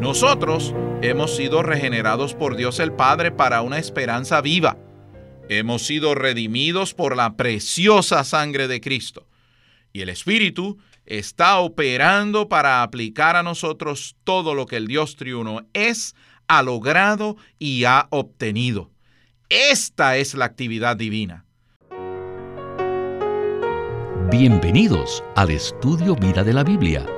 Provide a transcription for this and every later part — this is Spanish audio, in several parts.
Nosotros hemos sido regenerados por Dios el Padre para una esperanza viva. Hemos sido redimidos por la preciosa sangre de Cristo. Y el Espíritu está operando para aplicar a nosotros todo lo que el Dios triuno es, ha logrado y ha obtenido. Esta es la actividad divina. Bienvenidos al estudio Vida de la Biblia.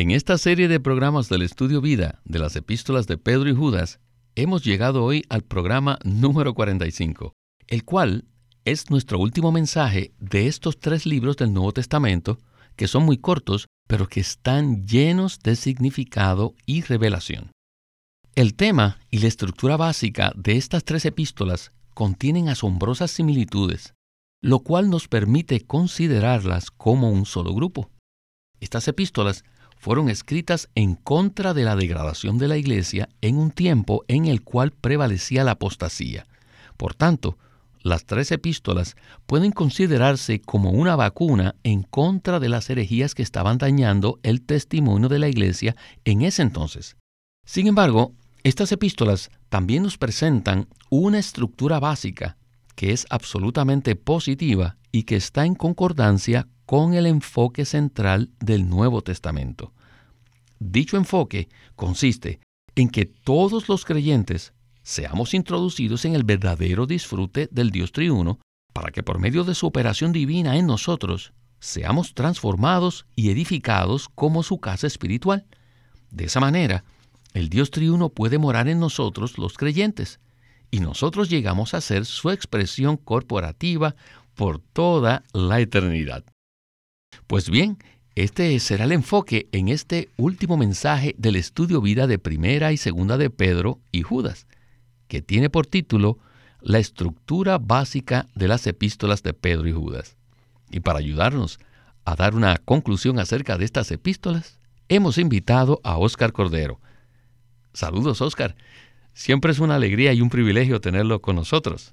en esta serie de programas del Estudio Vida de las epístolas de Pedro y Judas, hemos llegado hoy al programa número 45, el cual es nuestro último mensaje de estos tres libros del Nuevo Testamento, que son muy cortos, pero que están llenos de significado y revelación. El tema y la estructura básica de estas tres epístolas contienen asombrosas similitudes, lo cual nos permite considerarlas como un solo grupo. Estas epístolas fueron escritas en contra de la degradación de la Iglesia en un tiempo en el cual prevalecía la apostasía. Por tanto, las tres epístolas pueden considerarse como una vacuna en contra de las herejías que estaban dañando el testimonio de la Iglesia en ese entonces. Sin embargo, estas epístolas también nos presentan una estructura básica que es absolutamente positiva y que está en concordancia con el enfoque central del Nuevo Testamento. Dicho enfoque consiste en que todos los creyentes seamos introducidos en el verdadero disfrute del Dios triuno para que por medio de su operación divina en nosotros seamos transformados y edificados como su casa espiritual. De esa manera, el Dios triuno puede morar en nosotros los creyentes y nosotros llegamos a ser su expresión corporativa por toda la eternidad. Pues bien, este será el enfoque en este último mensaje del estudio vida de primera y segunda de Pedro y Judas, que tiene por título La estructura básica de las epístolas de Pedro y Judas. Y para ayudarnos a dar una conclusión acerca de estas epístolas, hemos invitado a Óscar Cordero. Saludos, Óscar. Siempre es una alegría y un privilegio tenerlo con nosotros.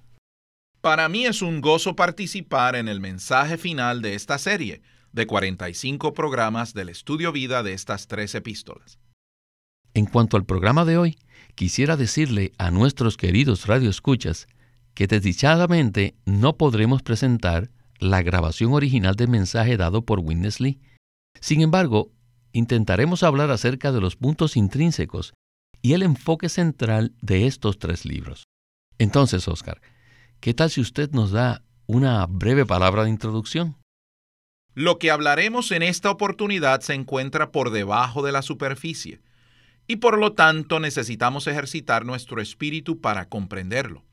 Para mí es un gozo participar en el mensaje final de esta serie de 45 programas del estudio vida de estas tres epístolas. En cuanto al programa de hoy, quisiera decirle a nuestros queridos radioescuchas que desdichadamente no podremos presentar la grabación original del mensaje dado por Witness Lee. Sin embargo, intentaremos hablar acerca de los puntos intrínsecos y el enfoque central de estos tres libros. Entonces, Oscar, ¿qué tal si usted nos da una breve palabra de introducción? Lo que hablaremos en esta oportunidad se encuentra por debajo de la superficie y por lo tanto necesitamos ejercitar nuestro espíritu para comprenderlo.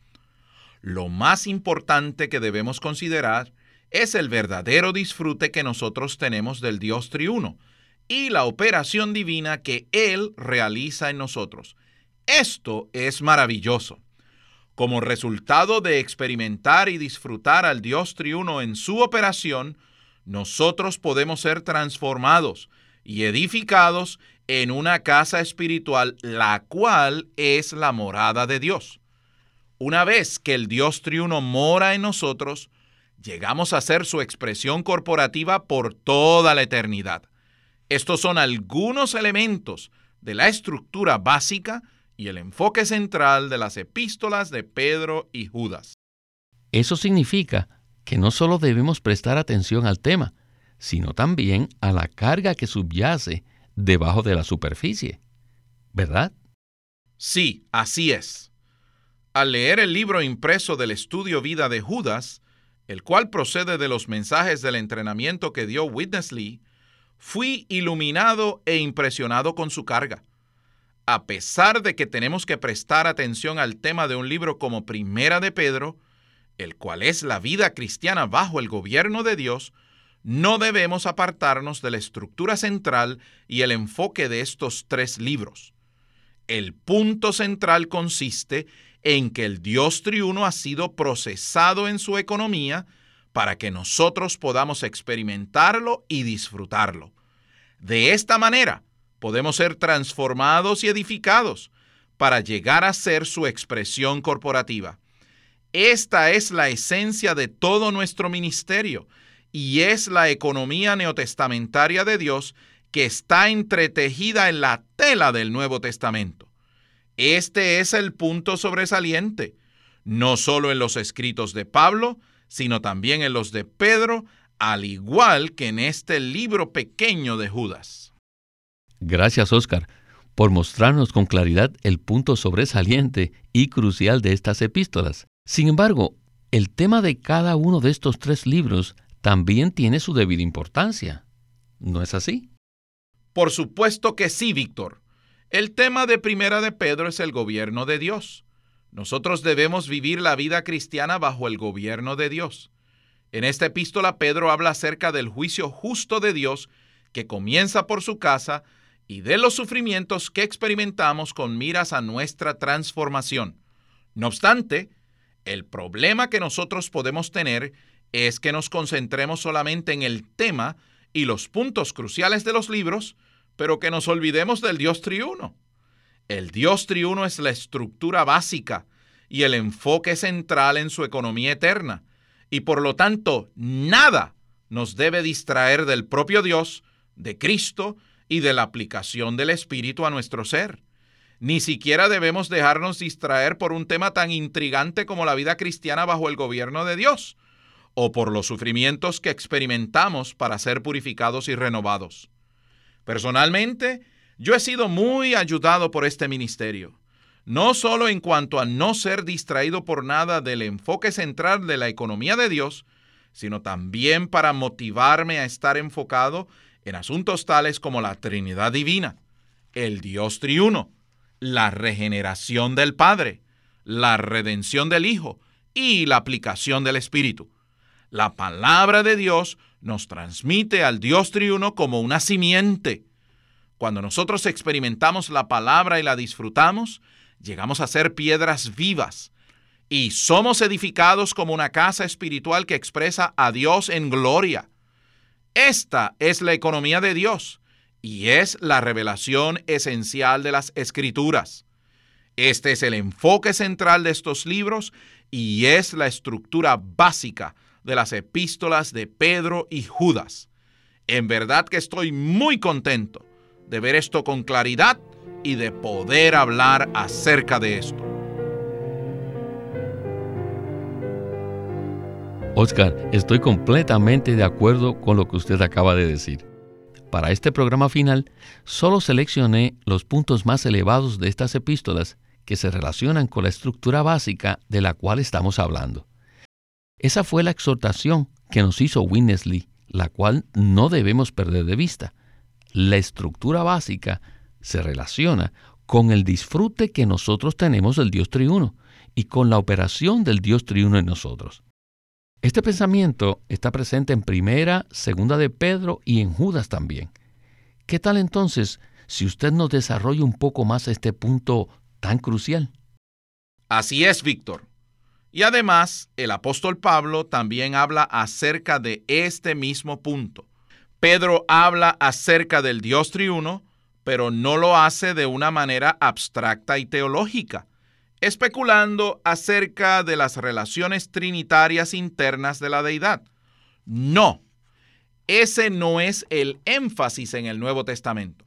Lo más importante que debemos considerar es el verdadero disfrute que nosotros tenemos del Dios triuno y la operación divina que Él realiza en nosotros. Esto es maravilloso. Como resultado de experimentar y disfrutar al Dios triuno en su operación, nosotros podemos ser transformados y edificados en una casa espiritual, la cual es la morada de Dios. Una vez que el Dios triuno mora en nosotros, llegamos a ser su expresión corporativa por toda la eternidad. Estos son algunos elementos de la estructura básica y el enfoque central de las epístolas de Pedro y Judas. Eso significa que no solo debemos prestar atención al tema, sino también a la carga que subyace debajo de la superficie. ¿Verdad? Sí, así es. Al leer el libro impreso del estudio vida de Judas, el cual procede de los mensajes del entrenamiento que dio Witness Lee, fui iluminado e impresionado con su carga. A pesar de que tenemos que prestar atención al tema de un libro como Primera de Pedro, el cual es la vida cristiana bajo el gobierno de Dios, no debemos apartarnos de la estructura central y el enfoque de estos tres libros. El punto central consiste en que el Dios triuno ha sido procesado en su economía para que nosotros podamos experimentarlo y disfrutarlo. De esta manera, podemos ser transformados y edificados para llegar a ser su expresión corporativa. Esta es la esencia de todo nuestro ministerio y es la economía neotestamentaria de Dios que está entretejida en la tela del Nuevo Testamento. Este es el punto sobresaliente, no solo en los escritos de Pablo, sino también en los de Pedro, al igual que en este libro pequeño de Judas. Gracias, Oscar, por mostrarnos con claridad el punto sobresaliente y crucial de estas epístolas. Sin embargo, el tema de cada uno de estos tres libros también tiene su debida importancia. ¿No es así? Por supuesto que sí, Víctor. El tema de Primera de Pedro es el gobierno de Dios. Nosotros debemos vivir la vida cristiana bajo el gobierno de Dios. En esta epístola Pedro habla acerca del juicio justo de Dios que comienza por su casa y de los sufrimientos que experimentamos con miras a nuestra transformación. No obstante, el problema que nosotros podemos tener es que nos concentremos solamente en el tema y los puntos cruciales de los libros, pero que nos olvidemos del Dios triuno. El Dios triuno es la estructura básica y el enfoque central en su economía eterna, y por lo tanto nada nos debe distraer del propio Dios, de Cristo y de la aplicación del Espíritu a nuestro ser. Ni siquiera debemos dejarnos distraer por un tema tan intrigante como la vida cristiana bajo el gobierno de Dios, o por los sufrimientos que experimentamos para ser purificados y renovados. Personalmente, yo he sido muy ayudado por este ministerio, no solo en cuanto a no ser distraído por nada del enfoque central de la economía de Dios, sino también para motivarme a estar enfocado en asuntos tales como la Trinidad Divina, el Dios triuno, la regeneración del Padre, la redención del Hijo y la aplicación del Espíritu. La palabra de Dios nos transmite al Dios triuno como una simiente, cuando nosotros experimentamos la palabra y la disfrutamos, llegamos a ser piedras vivas y somos edificados como una casa espiritual que expresa a Dios en gloria. Esta es la economía de Dios y es la revelación esencial de las escrituras. Este es el enfoque central de estos libros y es la estructura básica de las epístolas de Pedro y Judas. En verdad que estoy muy contento de ver esto con claridad y de poder hablar acerca de esto. Oscar, estoy completamente de acuerdo con lo que usted acaba de decir. Para este programa final, solo seleccioné los puntos más elevados de estas epístolas que se relacionan con la estructura básica de la cual estamos hablando. Esa fue la exhortación que nos hizo Winnesley, la cual no debemos perder de vista la estructura básica se relaciona con el disfrute que nosotros tenemos del Dios triuno y con la operación del Dios triuno en nosotros. Este pensamiento está presente en primera, segunda de Pedro y en Judas también. ¿Qué tal entonces si usted nos desarrolla un poco más este punto tan crucial? Así es, Víctor. Y además, el apóstol Pablo también habla acerca de este mismo punto. Pedro habla acerca del Dios triuno, pero no lo hace de una manera abstracta y teológica, especulando acerca de las relaciones trinitarias internas de la deidad. No, ese no es el énfasis en el Nuevo Testamento.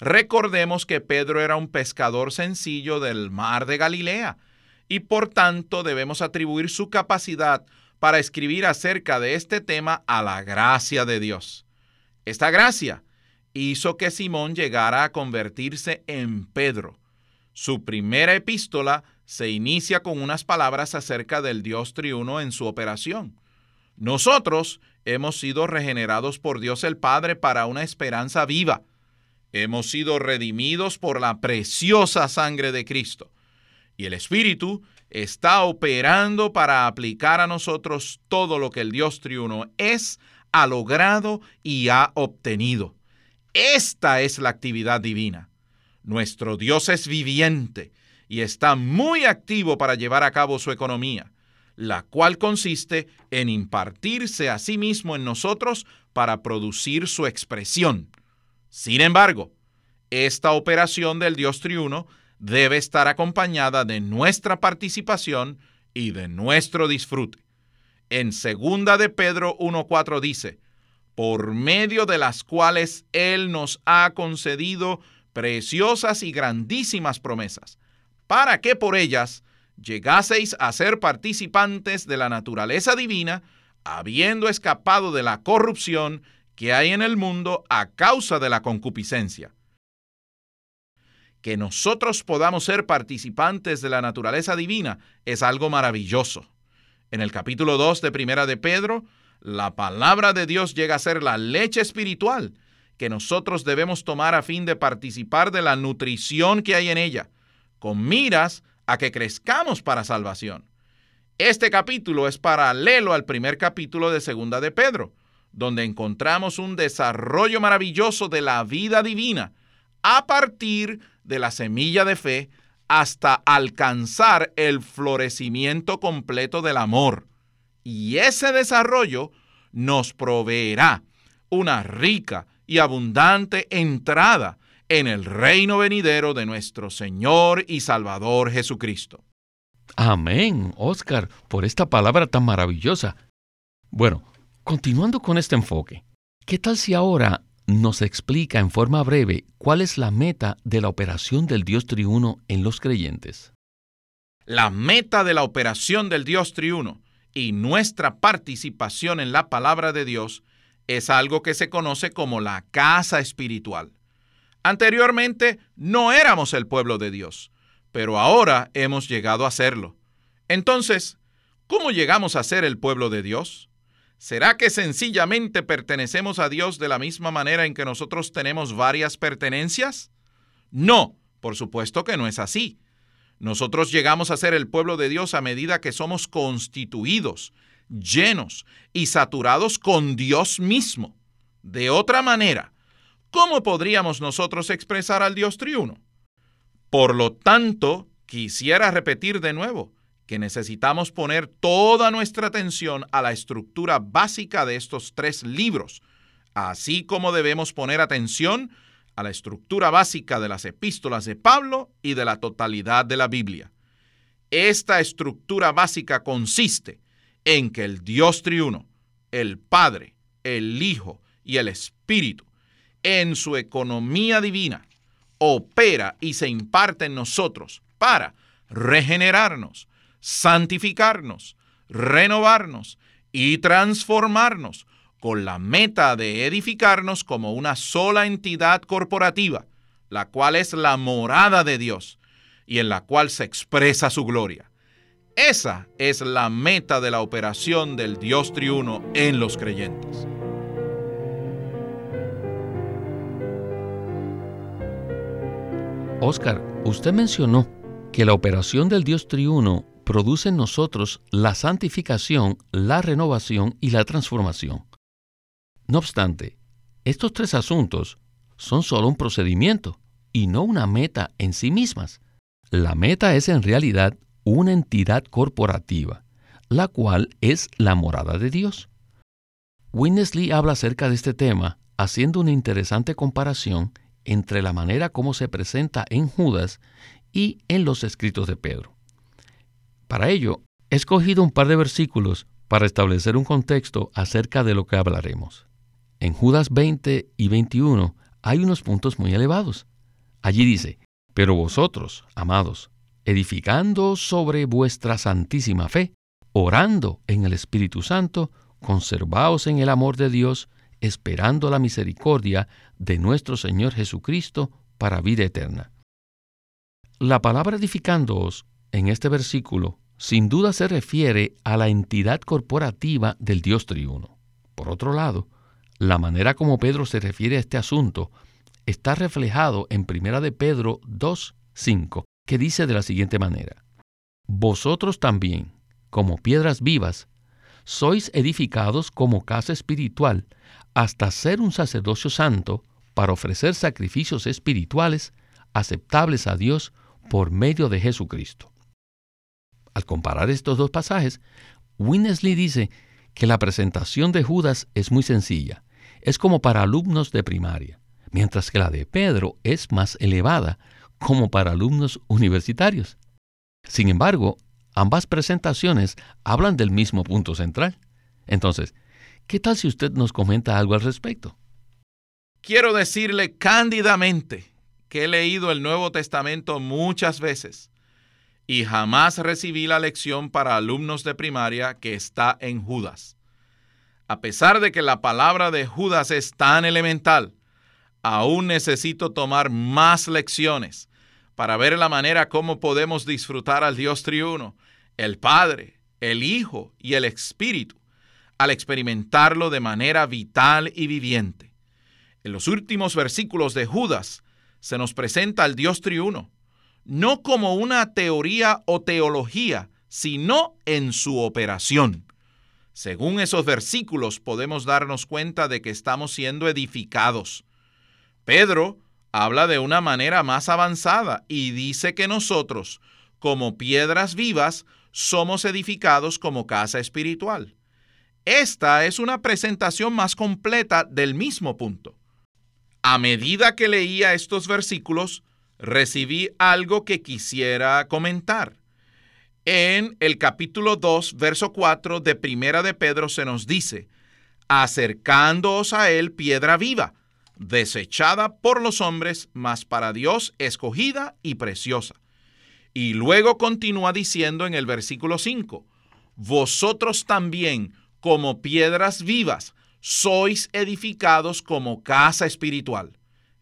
Recordemos que Pedro era un pescador sencillo del mar de Galilea y por tanto debemos atribuir su capacidad para escribir acerca de este tema a la gracia de Dios. Esta gracia hizo que Simón llegara a convertirse en Pedro. Su primera epístola se inicia con unas palabras acerca del Dios triuno en su operación. Nosotros hemos sido regenerados por Dios el Padre para una esperanza viva. Hemos sido redimidos por la preciosa sangre de Cristo. Y el Espíritu está operando para aplicar a nosotros todo lo que el Dios triuno es ha logrado y ha obtenido. Esta es la actividad divina. Nuestro Dios es viviente y está muy activo para llevar a cabo su economía, la cual consiste en impartirse a sí mismo en nosotros para producir su expresión. Sin embargo, esta operación del Dios triuno debe estar acompañada de nuestra participación y de nuestro disfrute. En segunda de Pedro 1:4 dice, por medio de las cuales él nos ha concedido preciosas y grandísimas promesas, para que por ellas llegaseis a ser participantes de la naturaleza divina, habiendo escapado de la corrupción que hay en el mundo a causa de la concupiscencia. Que nosotros podamos ser participantes de la naturaleza divina es algo maravilloso. En el capítulo 2 de Primera de Pedro, la palabra de Dios llega a ser la leche espiritual que nosotros debemos tomar a fin de participar de la nutrición que hay en ella, con miras a que crezcamos para salvación. Este capítulo es paralelo al primer capítulo de Segunda de Pedro, donde encontramos un desarrollo maravilloso de la vida divina a partir de la semilla de fe hasta alcanzar el florecimiento completo del amor. Y ese desarrollo nos proveerá una rica y abundante entrada en el reino venidero de nuestro Señor y Salvador Jesucristo. Amén, Oscar, por esta palabra tan maravillosa. Bueno, continuando con este enfoque, ¿qué tal si ahora nos explica en forma breve cuál es la meta de la operación del Dios triuno en los creyentes? La meta de la operación del Dios triuno y nuestra participación en la palabra de Dios es algo que se conoce como la casa espiritual. Anteriormente no éramos el pueblo de Dios, pero ahora hemos llegado a serlo. Entonces, ¿cómo llegamos a ser el pueblo de Dios? ¿Será que sencillamente pertenecemos a Dios de la misma manera en que nosotros tenemos varias pertenencias? No, por supuesto que no es así. Nosotros llegamos a ser el pueblo de Dios a medida que somos constituidos llenos y saturados con Dios mismo. De otra manera, ¿cómo podríamos nosotros expresar al Dios triuno? Por lo tanto, quisiera repetir de nuevo que necesitamos poner toda nuestra atención a la estructura básica de estos tres libros, así como debemos poner atención a la estructura básica de las epístolas de Pablo y de la totalidad de la Biblia. Esta estructura básica consiste en que el Dios triuno, el Padre, el Hijo y el Espíritu, en su economía divina, opera y se imparte en nosotros para regenerarnos, santificarnos, renovarnos y transformarnos con la meta de edificarnos como una sola entidad corporativa, la cual es la morada de Dios y en la cual se expresa su gloria. Esa es la meta de la operación del Dios triuno en los creyentes. Oscar, usted mencionó que la operación del Dios triuno produce en nosotros la santificación, la renovación y la transformación. No obstante, estos tres asuntos son solo un procedimiento y no una meta en sí mismas. La meta es en realidad una entidad corporativa, la cual es la morada de Dios. Winnesley habla acerca de este tema haciendo una interesante comparación entre la manera como se presenta en Judas y en los escritos de Pedro. Para ello, he escogido un par de versículos para establecer un contexto acerca de lo que hablaremos. En Judas 20 y 21 hay unos puntos muy elevados. Allí dice, pero vosotros, amados, edificando sobre vuestra santísima fe, orando en el Espíritu Santo, conservaos en el amor de Dios, esperando la misericordia de nuestro Señor Jesucristo para vida eterna. La palabra edificándoos en este versículo sin duda se refiere a la entidad corporativa del Dios triuno. Por otro lado, la manera como Pedro se refiere a este asunto está reflejado en 1 de Pedro 2, 5, que dice de la siguiente manera, Vosotros también, como piedras vivas, sois edificados como casa espiritual hasta ser un sacerdocio santo para ofrecer sacrificios espirituales aceptables a Dios por medio de Jesucristo. Al comparar estos dos pasajes, Winnesley dice que la presentación de Judas es muy sencilla, es como para alumnos de primaria, mientras que la de Pedro es más elevada, como para alumnos universitarios. Sin embargo, ambas presentaciones hablan del mismo punto central. Entonces, ¿qué tal si usted nos comenta algo al respecto? Quiero decirle cándidamente que he leído el Nuevo Testamento muchas veces y jamás recibí la lección para alumnos de primaria que está en Judas. A pesar de que la palabra de Judas es tan elemental, aún necesito tomar más lecciones para ver la manera como podemos disfrutar al Dios triuno, el Padre, el Hijo y el Espíritu, al experimentarlo de manera vital y viviente. En los últimos versículos de Judas se nos presenta al Dios triuno, no como una teoría o teología, sino en su operación. Según esos versículos podemos darnos cuenta de que estamos siendo edificados. Pedro habla de una manera más avanzada y dice que nosotros, como piedras vivas, somos edificados como casa espiritual. Esta es una presentación más completa del mismo punto. A medida que leía estos versículos, recibí algo que quisiera comentar. En el capítulo 2, verso 4 de Primera de Pedro se nos dice, acercándoos a él piedra viva, desechada por los hombres, mas para Dios escogida y preciosa. Y luego continúa diciendo en el versículo 5, vosotros también, como piedras vivas, sois edificados como casa espiritual.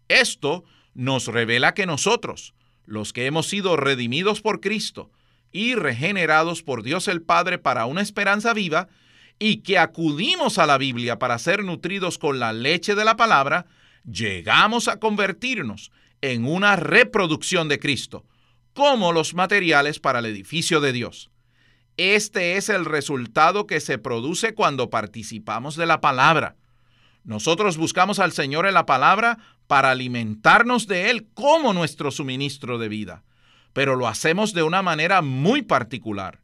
Esto nos revela que nosotros, los que hemos sido redimidos por Cristo y regenerados por Dios el Padre para una esperanza viva, y que acudimos a la Biblia para ser nutridos con la leche de la palabra, llegamos a convertirnos en una reproducción de Cristo, como los materiales para el edificio de Dios. Este es el resultado que se produce cuando participamos de la palabra. Nosotros buscamos al Señor en la palabra para alimentarnos de Él como nuestro suministro de vida, pero lo hacemos de una manera muy particular.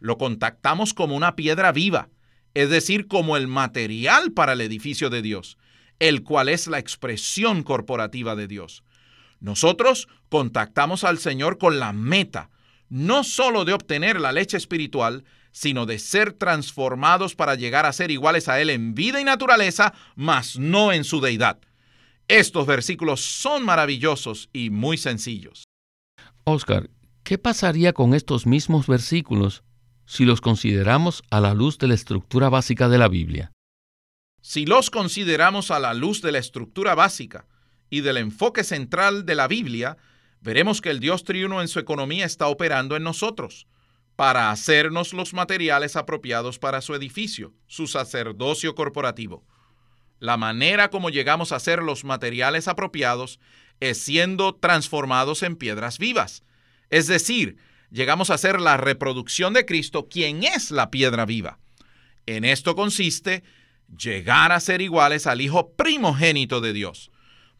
Lo contactamos como una piedra viva, es decir, como el material para el edificio de Dios, el cual es la expresión corporativa de Dios. Nosotros contactamos al Señor con la meta, no sólo de obtener la leche espiritual, sino de ser transformados para llegar a ser iguales a Él en vida y naturaleza, mas no en su deidad. Estos versículos son maravillosos y muy sencillos. Oscar, ¿qué pasaría con estos mismos versículos si los consideramos a la luz de la estructura básica de la Biblia? Si los consideramos a la luz de la estructura básica y del enfoque central de la Biblia, veremos que el Dios triuno en su economía está operando en nosotros para hacernos los materiales apropiados para su edificio, su sacerdocio corporativo. La manera como llegamos a ser los materiales apropiados es siendo transformados en piedras vivas. Es decir, llegamos a ser la reproducción de Cristo, quien es la piedra viva. En esto consiste llegar a ser iguales al Hijo primogénito de Dios,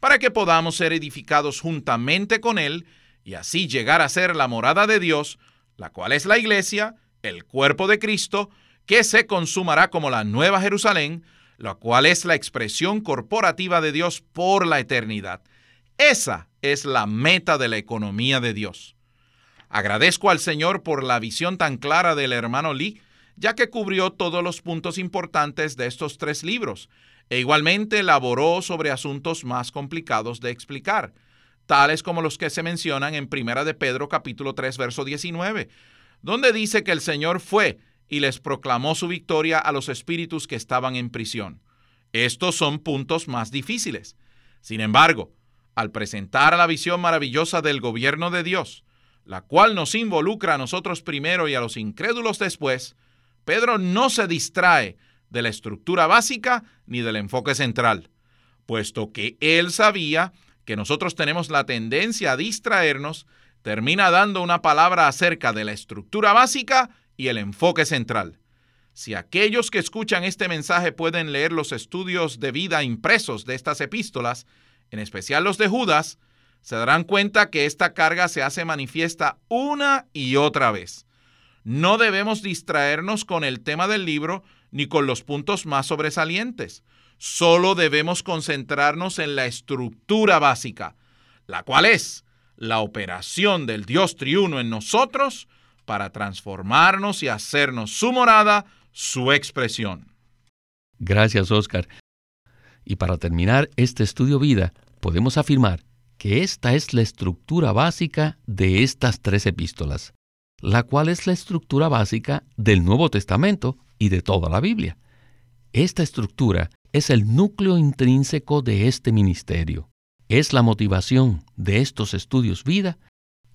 para que podamos ser edificados juntamente con Él y así llegar a ser la morada de Dios, la cual es la iglesia, el cuerpo de Cristo, que se consumará como la nueva Jerusalén, la cual es la expresión corporativa de Dios por la eternidad. Esa es la meta de la economía de Dios. Agradezco al Señor por la visión tan clara del hermano Lee, ya que cubrió todos los puntos importantes de estos tres libros, e igualmente elaboró sobre asuntos más complicados de explicar tales como los que se mencionan en Primera de Pedro capítulo 3 verso 19, donde dice que el Señor fue y les proclamó su victoria a los espíritus que estaban en prisión. Estos son puntos más difíciles. Sin embargo, al presentar la visión maravillosa del gobierno de Dios, la cual nos involucra a nosotros primero y a los incrédulos después, Pedro no se distrae de la estructura básica ni del enfoque central, puesto que él sabía que nosotros tenemos la tendencia a distraernos, termina dando una palabra acerca de la estructura básica y el enfoque central. Si aquellos que escuchan este mensaje pueden leer los estudios de vida impresos de estas epístolas, en especial los de Judas, se darán cuenta que esta carga se hace manifiesta una y otra vez. No debemos distraernos con el tema del libro ni con los puntos más sobresalientes. Solo debemos concentrarnos en la estructura básica, la cual es la operación del Dios triuno en nosotros para transformarnos y hacernos su morada, su expresión. Gracias, Oscar. Y para terminar este estudio vida, podemos afirmar que esta es la estructura básica de estas tres epístolas, la cual es la estructura básica del Nuevo Testamento y de toda la Biblia. Esta estructura es el núcleo intrínseco de este ministerio. Es la motivación de estos estudios vida,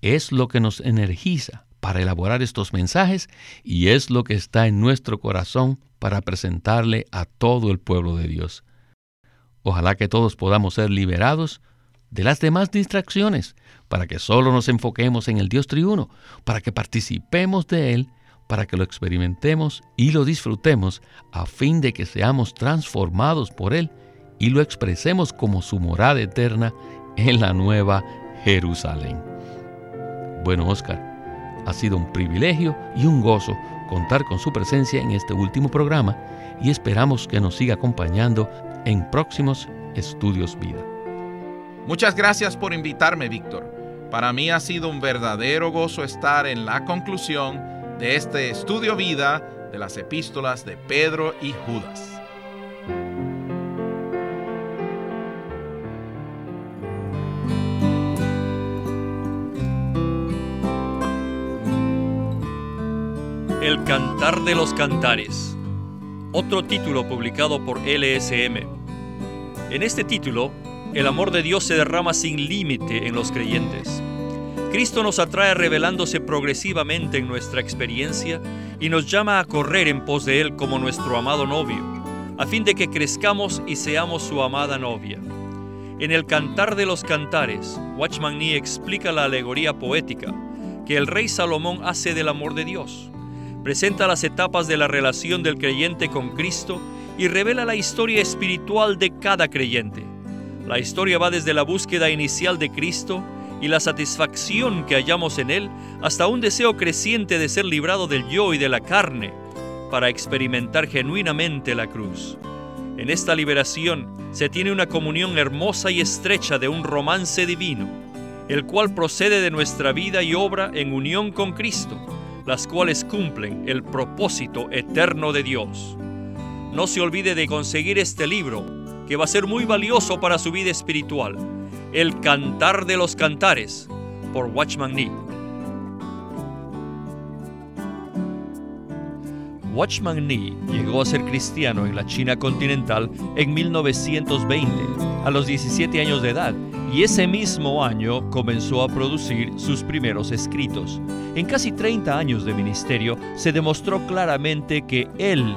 es lo que nos energiza para elaborar estos mensajes y es lo que está en nuestro corazón para presentarle a todo el pueblo de Dios. Ojalá que todos podamos ser liberados de las demás distracciones, para que solo nos enfoquemos en el Dios triuno, para que participemos de Él, para que lo experimentemos y lo disfrutemos, a fin de que seamos transformados por Él y lo expresemos como su morada eterna en la nueva Jerusalén. Bueno, Oscar, ha sido un privilegio y un gozo contar con su presencia en este último programa y esperamos que nos siga acompañando en próximos Estudios Vida. Muchas gracias por invitarme, Víctor. Para mí ha sido un verdadero gozo estar en la conclusión de este estudio vida de las epístolas de Pedro y Judas. El Cantar de los Cantares, otro título publicado por LSM. En este título, el amor de Dios se derrama sin límite en los creyentes. Cristo nos atrae revelándose progresivamente en nuestra experiencia y nos llama a correr en pos de Él como nuestro amado novio, a fin de que crezcamos y seamos su amada novia. En el Cantar de los Cantares, Watchman Nee explica la alegoría poética que el rey Salomón hace del amor de Dios presenta las etapas de la relación del creyente con Cristo y revela la historia espiritual de cada creyente. La historia va desde la búsqueda inicial de Cristo y la satisfacción que hallamos en Él hasta un deseo creciente de ser librado del yo y de la carne para experimentar genuinamente la cruz. En esta liberación se tiene una comunión hermosa y estrecha de un romance divino, el cual procede de nuestra vida y obra en unión con Cristo las cuales cumplen el propósito eterno de Dios. No se olvide de conseguir este libro, que va a ser muy valioso para su vida espiritual, El Cantar de los Cantares, por Watchman Nee. Watchman Nee llegó a ser cristiano en la China continental en 1920, a los 17 años de edad, y ese mismo año comenzó a producir sus primeros escritos. En casi 30 años de ministerio se demostró claramente que él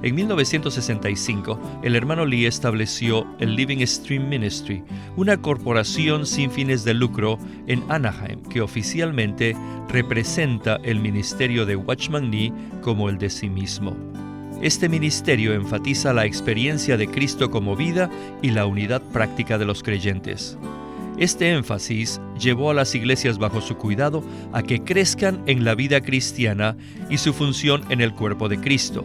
En 1965, el hermano Lee estableció el Living Stream Ministry, una corporación sin fines de lucro en Anaheim que oficialmente representa el ministerio de Watchman Nee como el de sí mismo. Este ministerio enfatiza la experiencia de Cristo como vida y la unidad práctica de los creyentes. Este énfasis llevó a las iglesias bajo su cuidado a que crezcan en la vida cristiana y su función en el cuerpo de Cristo